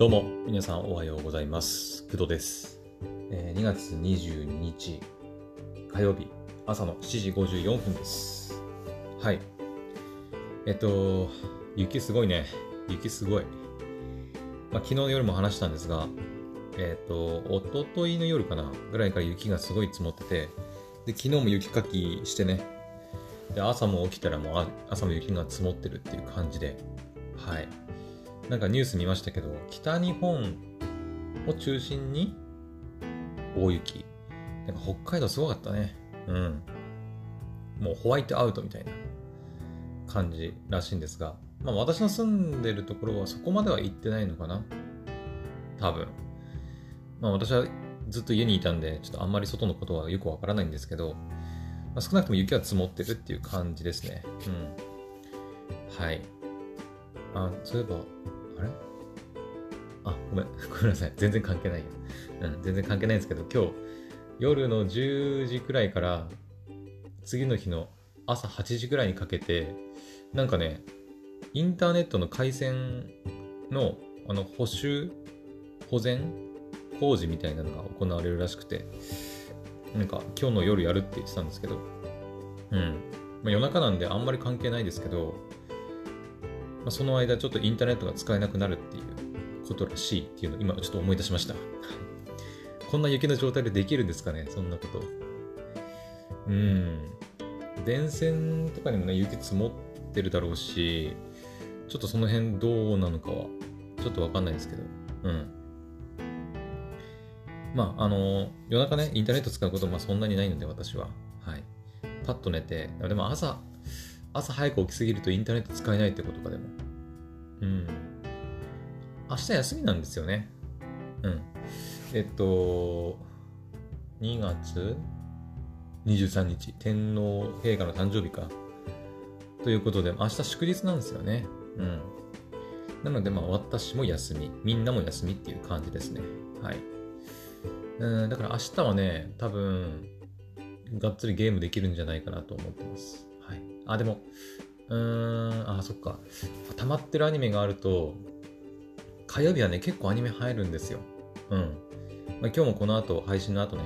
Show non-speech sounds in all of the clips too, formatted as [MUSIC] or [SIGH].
どうも、皆さんおはようございます。工藤です。えー2月22日火曜日朝の7時54分です。はい。えっと、雪すごいね。雪すごい。まあ、昨日の夜も話したんですが、えっと、一昨日の夜かなぐらいから雪がすごい積もってて、で、昨日も雪かきしてね、で、朝も起きたらもうあ朝も雪が積もってるっていう感じで、はい。なんかニュース見ましたけど、北日本を中心に大雪。なんか北海道すごかったね。うん。もうホワイトアウトみたいな感じらしいんですが、まあ私の住んでるところはそこまでは行ってないのかな多分。まあ私はずっと家にいたんで、ちょっとあんまり外のことはよくわからないんですけど、まあ、少なくとも雪は積もってるっていう感じですね。うん。はい。あ、そういえば、あれ？あ、ごめん。[LAUGHS] ごめんなさい。全然関係ないよ。うん、全然関係ないんですけど、今日、夜の10時くらいから、次の日の朝8時くらいにかけて、なんかね、インターネットの回線の、あの、補修、保全工事みたいなのが行われるらしくて、なんか今日の夜やるって言ってたんですけど、うん。まあ、夜中なんであんまり関係ないですけど、まあ、その間ちょっとインターネットが使えなくなるっていうことらしいっていうのを今ちょっと思い出しました。[LAUGHS] こんな雪の状態でできるんですかね？そんなこと。うん。電線とかにもね、雪積もってるだろうし、ちょっとその辺どうなのかは、ちょっとわかんないですけど、うん。まあ、あの、夜中ね、インターネット使うことまあそんなにないので、私は。はい。パッと寝て、でも朝、朝早く起きすぎるとインターネット使えないってことかでも。うん。明日休みなんですよね。うん。えっと、2月23日、天皇陛下の誕生日か。ということで、明日祝日なんですよね。うん。なので、まあ、私も休み、みんなも休みっていう感じですね。はい。うん、だから明日はね、多分、がっつりゲームできるんじゃないかなと思ってます。あ、でも、うーん、あ、そっか。溜まってるアニメがあると、火曜日はね、結構アニメ入るんですよ。うん。まあ、今日もこの後、配信の後ね、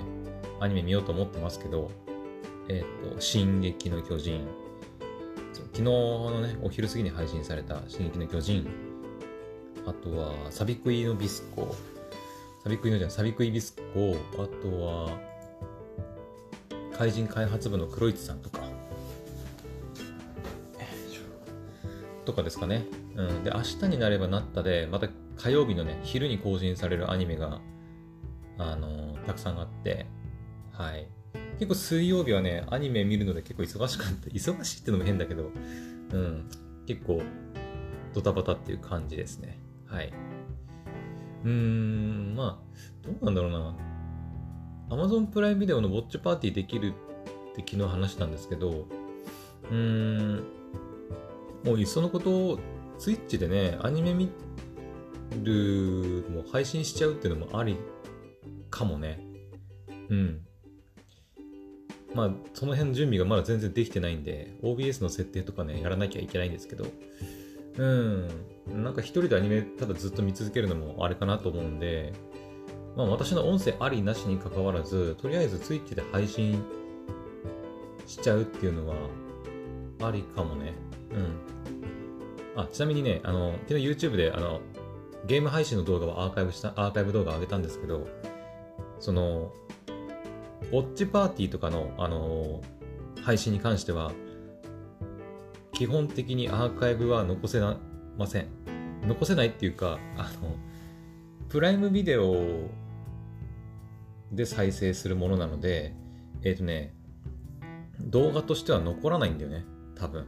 アニメ見ようと思ってますけど、えっ、と、進撃の巨人。昨日のね、お昼過ぎに配信された進撃の巨人。あとは、サビクイのビスコ。サビクイのじゃん、サビクイビスコ。あとは、怪人開発部の黒市さんとか。とかですかね。うん。で、明日になればなったで、また火曜日のね、昼に更新されるアニメが、あのたくさんあって、はい。結構水曜日はね、アニメ見るので結構忙しかった。[LAUGHS] 忙しいってのも変だけど、うん。結構、ドタバタっていう感じですね。はい。うーん、まあ、どうなんだろうな。Amazon プライムビデオのウォッチパーティーできるって昨日話したんですけど、うーん、もういっそのことを、ツイッチでね、アニメ見る、もう配信しちゃうっていうのもありかもね。うん。まあ、その辺の準備がまだ全然できてないんで、OBS の設定とかね、やらなきゃいけないんですけど、うん。なんか一人でアニメただずっと見続けるのもあれかなと思うんで、まあ私の音声ありなしに関わらず、とりあえず Twitch で配信しちゃうっていうのはありかもね。うん。あ、ちなみにね、あの、昨日 YouTube であの、ゲーム配信の動画をアーカイブした、アーカイブ動画を上げたんですけど、その、ウォッチパーティーとかの、あの、配信に関しては、基本的にアーカイブは残せなません。残せないっていうか、あの、プライムビデオで再生するものなので、えっ、とね、動画としては残らないんだよね。多分。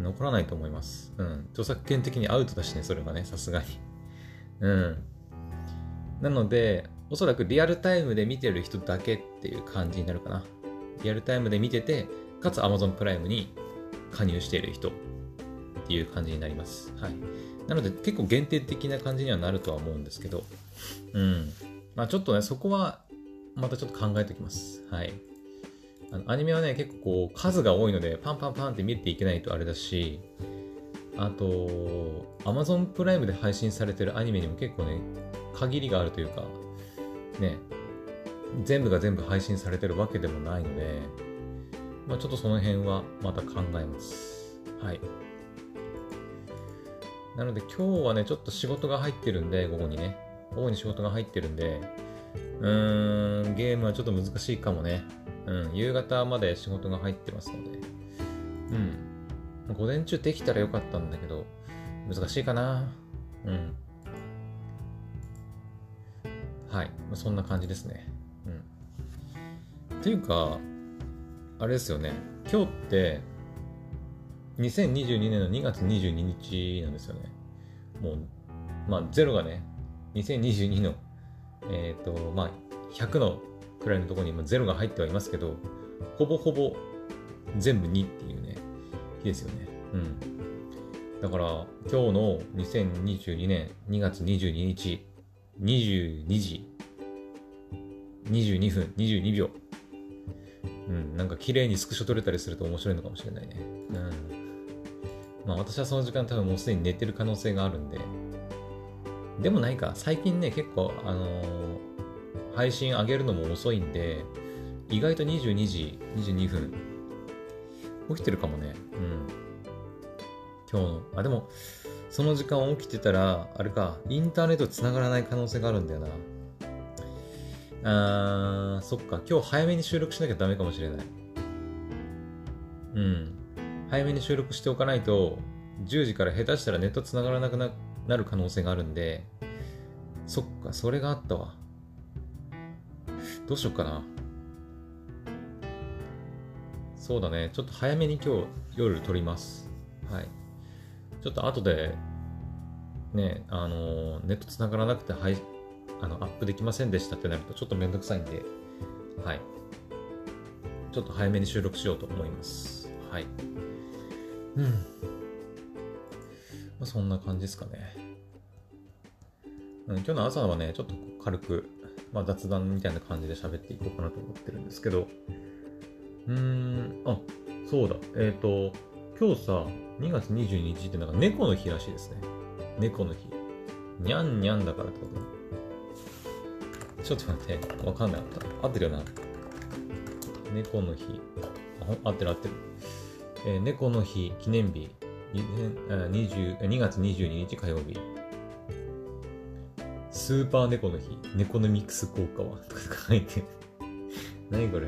残らないと思います。うん。著作権的にアウトだしね、それはね、さすがに。うん。なので、おそらくリアルタイムで見てる人だけっていう感じになるかな。リアルタイムで見てて、かつ Amazon プライムに加入している人っていう感じになります。はい。なので結構限定的な感じにはなるとは思うんですけど、うん。まあちょっとね、そこはまたちょっと考えておきます。はい。あのアニメはね、結構こう数が多いので、パンパンパンって見ていけないとあれだし、あと、Amazon プライムで配信されてるアニメにも結構ね、限りがあるというか、ね、全部が全部配信されてるわけでもないので、まあ、ちょっとその辺はまた考えます。はい。なので今日はね、ちょっと仕事が入ってるんで、午後にね。午後に仕事が入ってるんで、うーん、ゲームはちょっと難しいかもね。うん、夕方まで仕事が入ってますので。うん。午前中できたらよかったんだけど、難しいかな。うん。はい。そんな感じですね。うん。っていうか、あれですよね。今日って、2022年の2月22日なんですよね。もう、まあ、0がね、2022の、えっ、ー、と、まあ、100のくらいのところに0が入ってはいますけど、ほぼほぼ全部2っていうね、日ですよね。うん。だから、今日の2022年2月22日、22時、22分、22秒、うん、なんか綺麗にスクショ撮れたりすると面白いのかもしれないね。うん。まあ私はその時間多分もうすでに寝てる可能性があるんで。でもないか、最近ね、結構、あのー、配信上げるのも遅いんで、意外と22時22分、起きてるかもね。うん。今日の、あ、でも、その時間起きてたら、あれか、インターネット繋がらない可能性があるんだよな。あー、そっか。今日早めに収録しなきゃダメかもしれない。うん。早めに収録しておかないと、10時から下手したらネット繋がらなくなる可能性があるんで、そっか、それがあったわ。どうしよっかな。そうだね。ちょっと早めに今日夜撮ります。はい。ちょっと後で、ね、あの、ネット繋がらなくて配あのアップできませんでしたってなるとちょっとめんどくさいんで、はい。ちょっと早めに収録しようと思います。はい。うん。まあ、そんな感じですかね。うん、今日の朝はね、ちょっと軽く、まあ、雑談みたいな感じで喋っていこうかなと思ってるんですけど、うーん、あ、そうだ。えっ、ー、と、今日さ、2月22日ってなんか猫の日らしいですね。猫の日。にゃんにゃんだからってことちょっと待って、わかんなかった。合ってるよな。猫の日。あ合ってる合ってる。えー、猫の日記念日20 2月22日火曜日。スーパー猫の日？猫のミックス効果は？とか書いてる。[LAUGHS] 何これ？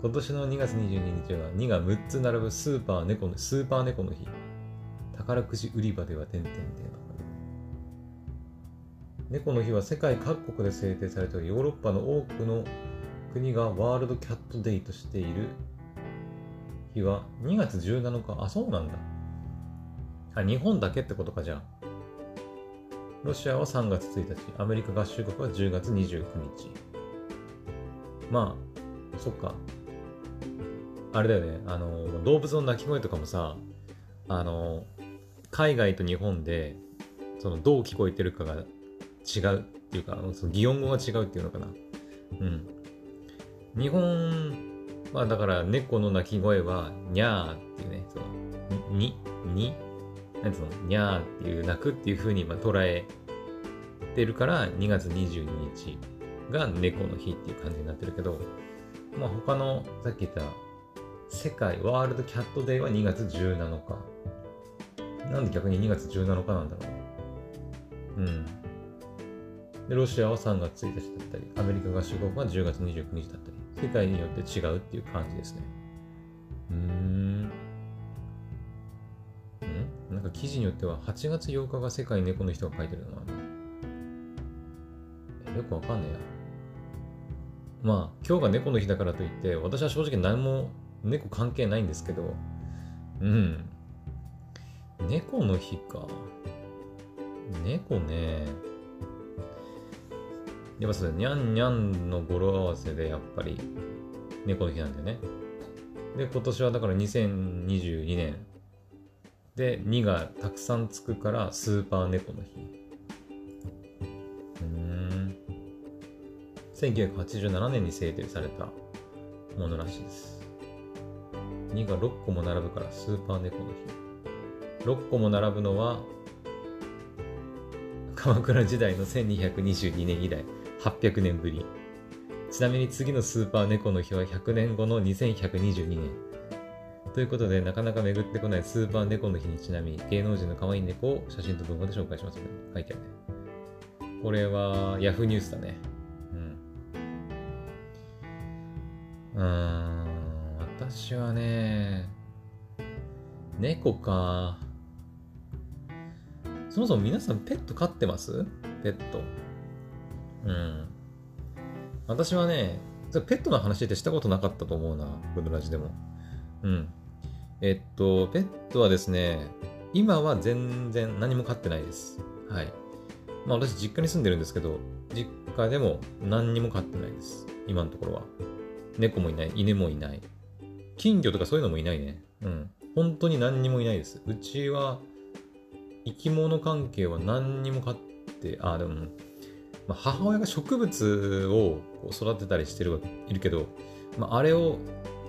今年の2月22日は2が6つ並ぶスーパー猫の、スーパー猫の日。宝くじ売り場では点々で。猫の日は世界各国で制定されており、ヨーロッパの多くの国がワールドキャットデイとしている日は2月17日。あ、そうなんだ。あ、日本だけってことか、じゃあ。ロシアは3月1日、アメリカ合衆国は10月29日。まあ、そっか。あれだよね、あの、動物の鳴き声とかもさ、あの、海外と日本で、その、どう聞こえてるかが違うっていうか、その擬音語が違うっていうのかな。うん。日本はだから猫の鳴き声は、にゃーっていうね、その、に、に、なんつうの、にゃーっていう鳴くっていう風にま捉えてるから、2月22日が猫の日っていう感じになってるけど、まあ他の、さっき言った世界ワールドキャットデーは2月17日。なんで逆に2月17日なんだろう。うん。で、ロシアは3月1日だったり、アメリカ合衆国は10月29日だったり、世界によって違うっていう感じですね。うーん。か記事によっては8月8日が世界猫の人が書いてるのがよくわかんねえや。まあ、今日が猫の日だからといって、私は正直何も猫関係ないんですけど、うん。猫の日か。猫ね。やっぱそうにゃんにゃんの語呂合わせでやっぱり猫の日なんだよね。で、今年はだから2022年で2がたくさんつくからスーパー猫の日。うん。1987年に制定されたものらしいです。2が6個も並ぶからスーパー猫の日。6個も並ぶのは [LAUGHS] 鎌倉時代の1222年以来800年ぶりちなみに次のスーパー猫の日は100年後の2122年ということでなかなか巡ってこないスーパー猫の日にちなみ芸能人の可愛い猫を写真と文化で紹介しますね書いてあるねこれはヤフーニュースだねうんうーん私はね猫かそもそも皆さんペット飼ってます？ペット。うん。私はね、ペットの話ってしたことなかったと思うな、ブルラジでも。うん。えっと、ペットはですね、今は全然何も飼ってないです。はい。まあ私実家に住んでるんですけど、実家でも何にも飼ってないです。今のところは。猫もいない、犬もいない。金魚とかそういうのもいないね。うん。本当に何にもいないです。うちは、生き物関係は何にも飼って、あ、でも、まあ、母親が植物を育てたりしてるいるけど、まあ、あれを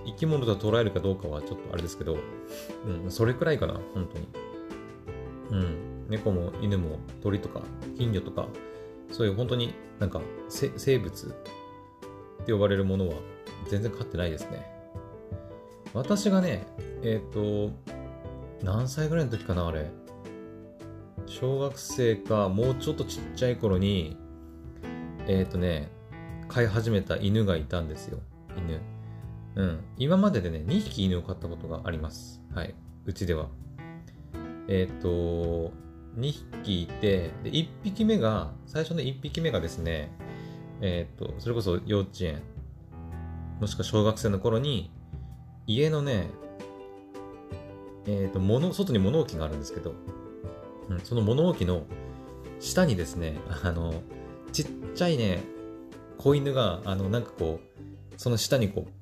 生き物と捉えるかどうかはちょっとあれですけど、うん、それくらいかな、本当に。うん、猫も犬も鳥とか金魚とか、そういう本当になんか生物って呼ばれるものは全然飼ってないですね。私がね、えっ、と、何歳ぐらいの時かな、あれ。小学生か、もうちょっとちっちゃい頃に、えっ、とね、飼い始めた犬がいたんですよ。犬。うん。今まででね、2匹犬を飼ったことがあります。はい。うちでは。えっ、と、2匹いて、で、1匹目が、最初の1匹目がですね、えっ、と、それこそ幼稚園、もしくは小学生の頃に、家のね、えっ、と、物、外に物置があるんですけど、うん、その物置の下にですね、あの、ちっちゃいね、子犬が、あの、なんかこう、その下にこう、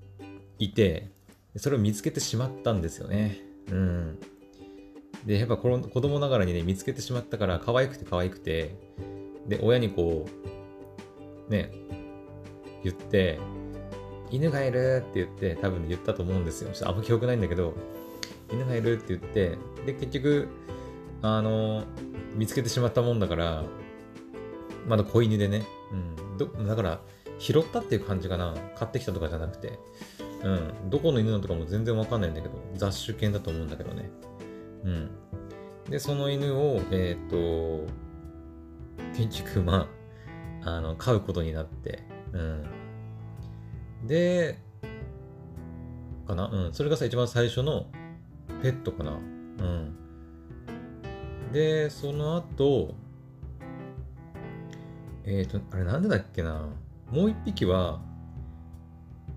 いて、それを見つけてしまったんですよね。うん。で、やっぱこの子供ながらにね、見つけてしまったから、可愛くて可愛くて、で、親にこう、ね、言って、犬がいるって言って、多分言ったと思うんですよ。ちょっとあんま記憶ないんだけど、犬がいるって言って、で、結局、あの、見つけてしまったもんだから、まだ子犬でね、うん、どだから、拾ったっていう感じかな。買ってきたとかじゃなくて、うん、どこの犬なのかも全然わかんないんだけど、雑種犬だと思うんだけどね。うん。で、その犬を、えっ、と、結局、まあ、あの、飼うことになって、うん。で、かな？うん。それがさ、一番最初のペットかな？うん。で、その後、えっ、と、あれなんでだっけな？もう一匹は、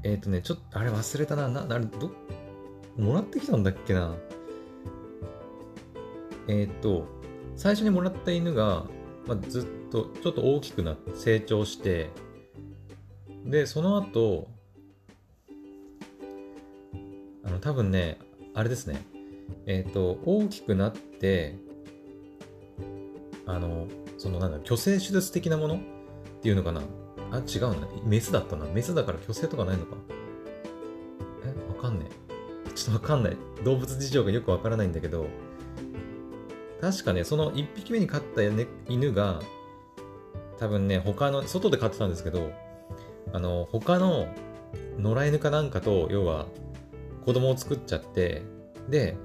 えっ、とね、ちょっと、あれ忘れたな。な、なれ、ど、もらってきたんだっけなえっ、と、最初にもらった犬が、まあ、ずっと、ちょっと大きくなって、成長して、で、その後、あの、多分ね、あれですね。えっ、と、大きくなって、あの、そのなんだ、虚勢手術的なものっていうのかなあ、違うな。メスだったな。メスだから虚勢とかないのか？え、わかんねえ。ちょっとわかんない。動物事情がよくわからないんだけど、確かね、その1匹目に飼った、ね、犬が、多分ね、他の、外で飼ってたんですけど、あの、他の野良犬かなんかと、要は、子供を作っちゃって、で、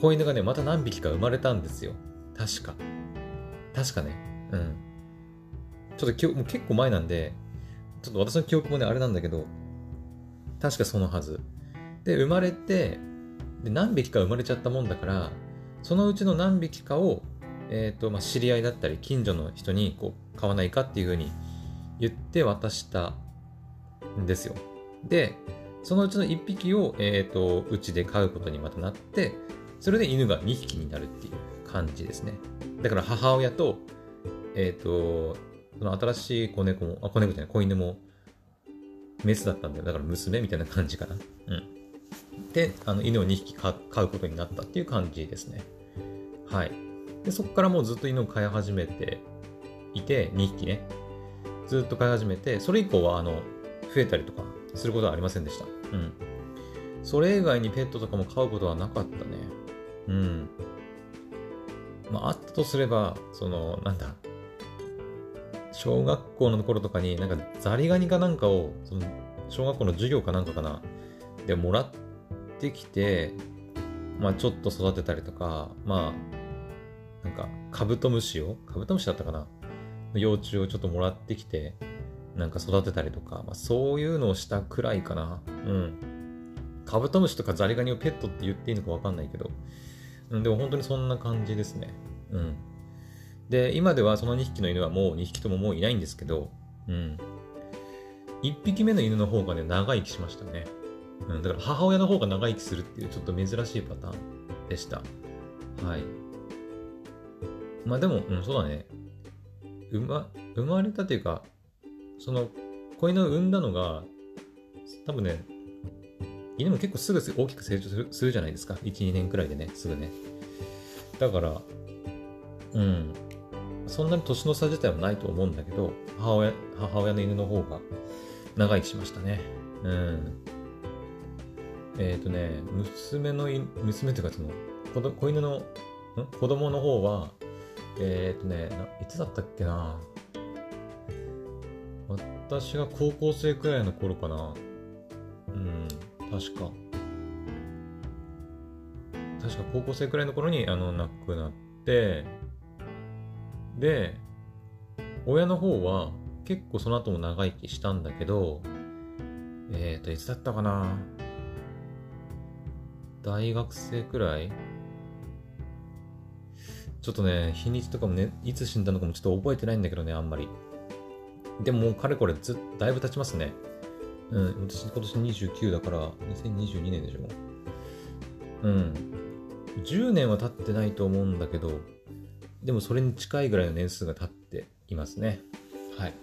子犬がね、また何匹か生まれたんですよ。確か。確かね。うん。ちょっと記憶、も結構前なんで、ちょっと私の記憶もね、あれなんだけど、確かそのはず。で、生まれて、で、何匹か生まれちゃったもんだから、そのうちの何匹かを、えっ、と、まあ、知り合いだったり、近所の人に、こう、買わないかっていうふうに言って渡したんですよ。で、そのうちの1匹を、えっ、と、うちで飼うことにまたなって、それで犬が2匹になるっていう感じですね。だから母親と、えっ、と、その新しい子猫も、あ、子猫じゃない、子犬も、メスだったんだよ。だから娘みたいな感じかな。うん。で、あの、犬を2匹飼うことになったっていう感じですね。はい。で、そこからもうずっと犬を飼い始めていて、2匹ね。ずっと飼い始めて、それ以降は、あの、増えたりとかすることはありませんでした。うん。それ以外にペットとかも飼うことはなかったね。うん。まあ、あったとすれば、その、なんだ、小学校の頃とかに、なんかザリガニかなんかを、その、小学校の授業かなんかかな、でもらってきて、まあちょっと育てたりとか、まあ、なんかカブトムシを、カブトムシだったかな幼虫をちょっともらってきて、なんか育てたりとか、まあ、そういうのをしたくらいかな。うん。カブトムシとかザリガニをペットって言っていいのかわかんないけど、でも本当にそんな感じですね。うん。で、今ではその2匹の犬はもう2匹とももういないんですけど、うん。1匹目の犬の方がね、長生きしましたね。うん、だから母親の方が長生きするっていうちょっと珍しいパターンでした。はい。まあでも、うん、そうだね。生ま、生まれたというか、その子犬を産んだのが、多分ね、犬も結構すぐ大きく成長するするじゃないですか。1、2年くらいでね、すぐね。だから、うん。そんなに年の差自体はないと思うんだけど、母親、母親の犬の方が長生きしましたね。うん。えっ、ー、とね、娘の娘というかその、子子犬の、ん？子供の方は、えっ、ー、とねいつだったっけな？私が高校生くらいの頃かな。うん、確か。確か高校生くらいの頃に、あの、亡くなって、で、親の方は結構その後も長生きしたんだけど、えっ、ー、と、いつだったかな？大学生くらい？ちょっとね、日にちとかもね、いつ死んだのかもちょっと覚えてないんだけどね、あんまり。でももうかれこれずだいぶ経ちますね。うん、私今年29だから、2022年でしょ？うん。10年は経ってないと思うんだけど、でもそれに近いぐらいの年数が経っていますね。はい。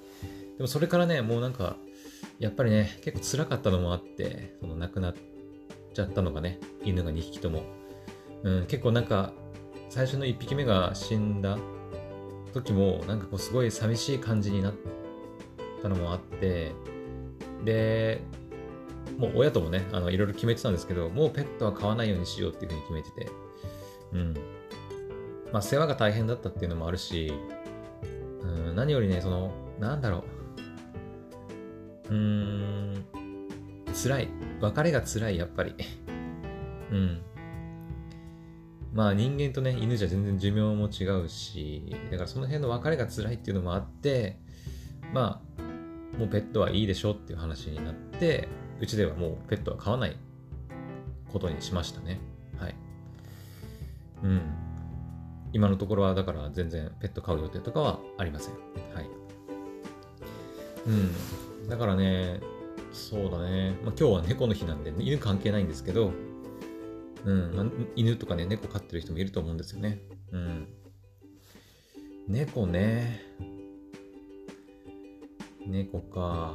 でもそれからね、もうなんか、やっぱりね、結構辛かったのもあって、その亡くなっちゃったのがね、犬が2匹とも。うん、結構なんか、最初の1匹目が死んだ時もなんかこうすごい寂しい感じになったのもあってでもう親ともねあのいろいろ決めてたんですけどもうペットは飼わないようにしようっていうふうに決めててうんまあ世話が大変だったっていうのもあるしうん何よりねそのなんだろううーん辛い別れが辛いやっぱり [LAUGHS] うんまあ人間とね、犬じゃ全然寿命も違うし、だからその辺の別れが辛いっていうのもあって、まあ、もうペットはいいでしょっていう話になって、うちではもうペットは飼わないことにしましたね。はい。うん。今のところはだから全然ペット飼う予定とかはありません。はい。うん。だからね、そうだね。まあ、今日は猫の日なんで、犬関係ないんですけど、うん、まあ、犬とかね、猫飼ってる人もいると思うんですよね。うん。猫ね。猫か。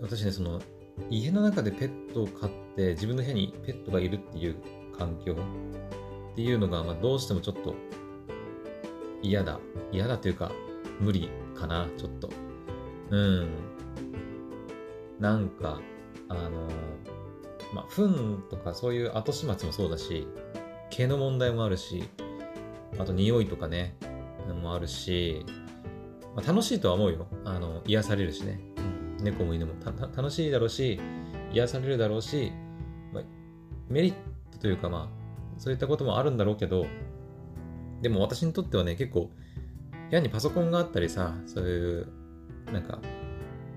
私ね、その、家の中でペットを飼って、自分の部屋にペットがいるっていう環境っていうのが、まあ、どうしてもちょっと嫌だ。嫌だというか、無理かな、ちょっと。うん。なんか、あのまあ、糞とかそういう後始末もそうだし、毛の問題もあるし、あと匂いとかね、もあるし、まあ、楽しいとは思うよ。あの、癒されるしね。猫も犬も楽しいだろうし、癒されるだろうし、まあ、メリットというかまあ、そういったこともあるんだろうけど、でも私にとってはね、結構、部屋にパソコンがあったりさ、そういう、なんか、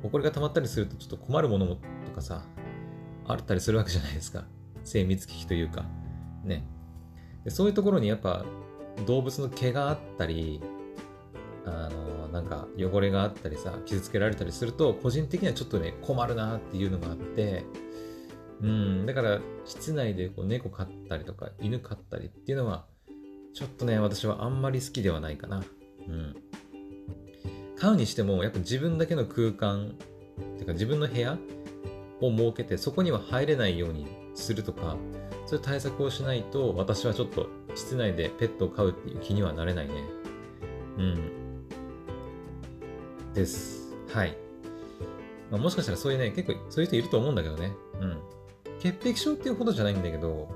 埃が溜まったりするとちょっと困るものとかさ、あったりするわけじゃないですか。精密機器というか。ね。でそういうところにやっぱ動物の毛があったり、あの、なんか汚れがあったりさ、傷つけられたりすると、個人的にはちょっとね、困るなっていうのがあって、うん、だから室内でこう猫飼ったりとか犬飼ったりっていうのは、ちょっとね、私はあんまり好きではないかな。うん。飼うにしても、やっぱ自分だけの空間、っていうか自分の部屋を設けてそこには入れないようにするとかそういう対策をしないと私はちょっと室内でペットを飼うっていう気にはなれないね。うん。です。はい、まあ、もしかしたらそういうね結構そういう人いると思うんだけどね。うん。潔癖症っていうほどじゃないんだけど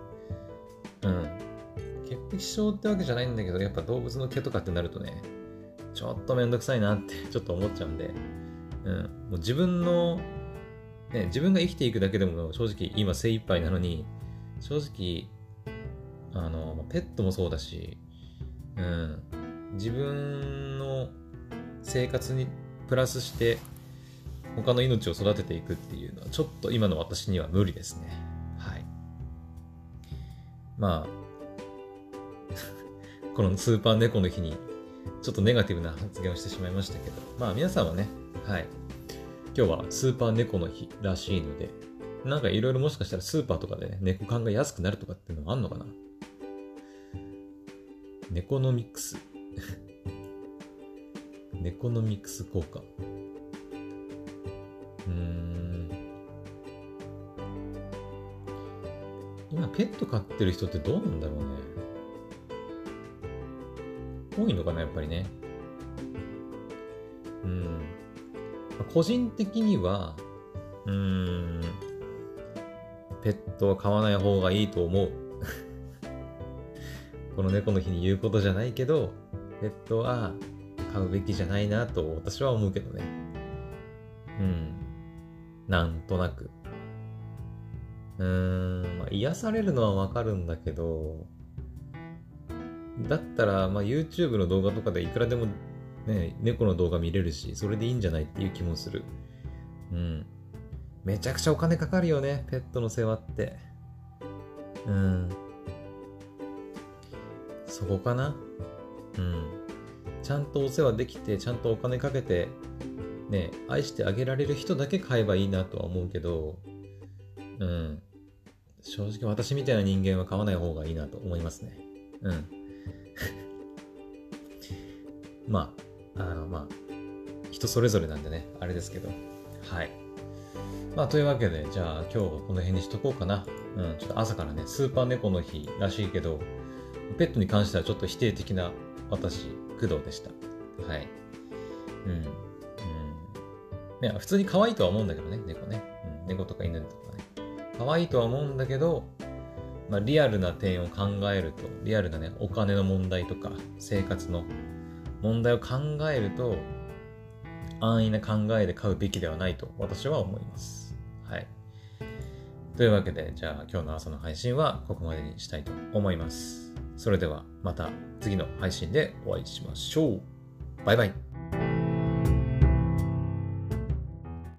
うん。潔癖症ってわけじゃないんだけど、やっぱ動物の毛とかってなるとね、ちょっとめんどくさいなって [LAUGHS] ちょっと思っちゃうんで、うん、もう自分の、ね、自分が生きていくだけでも正直今精一杯なのに、正直、あの、ペットもそうだし、うん、自分の生活にプラスして他の命を育てていくっていうのはちょっと今の私には無理ですね。はい。まあ、[LAUGHS] このスーパー猫の日にちょっとネガティブな発言をしてしまいましたけど、まあ皆さんはね、はい。今日はスーパー猫の日らしいので、なんかいろいろもしかしたらスーパーとかでね、猫缶が安くなるとかっていうのもあんのかな？猫ノミックス。[LAUGHS] 猫ノミックス効果。うん。今ペット飼ってる人ってどうなんだろうね。多いのかな、やっぱりね。うん。個人的には、うん、ペットは飼わない方がいいと思う。[LAUGHS] この猫の日に言うことじゃないけど、ペットは飼うべきじゃないなと私は思うけどね。なんとなく。うーん、まあ、癒されるのはわかるんだけど、だったら、まあ、YouTube の動画とかでいくらでもね、猫の動画見れるし、それでいいんじゃないっていう気もする。うん。めちゃくちゃお金かかるよね、ペットの世話って。うん。そこかなうん。ちゃんとお世話できて、ちゃんとお金かけて、ね、愛してあげられる人だけ買えばいいなとは思うけど、うん。正直私みたいな人間は買わない方がいいなと思いますね。うん。[LAUGHS] まあ、あの、まあ、人それぞれなんでね、あれですけど。はい。まあ、というわけで、じゃあ今日はこの辺にしとこうかな。うん、ちょっと朝からね、スーパー猫の日らしいけど、ペットに関してはちょっと否定的な私、工藤でした。はい。うん。ね、普通に可愛いとは思うんだけどね、猫ね。うん、猫とか犬とかね。可愛いとは思うんだけど、まあ、リアルな点を考えると、リアルなね、お金の問題とか、生活の問題を考えると、安易な考えで買うべきではないと私は思います。はい。というわけで、じゃあ今日の朝の配信はここまでにしたいと思います。それではまた次の配信でお会いしましょう。バイバイ。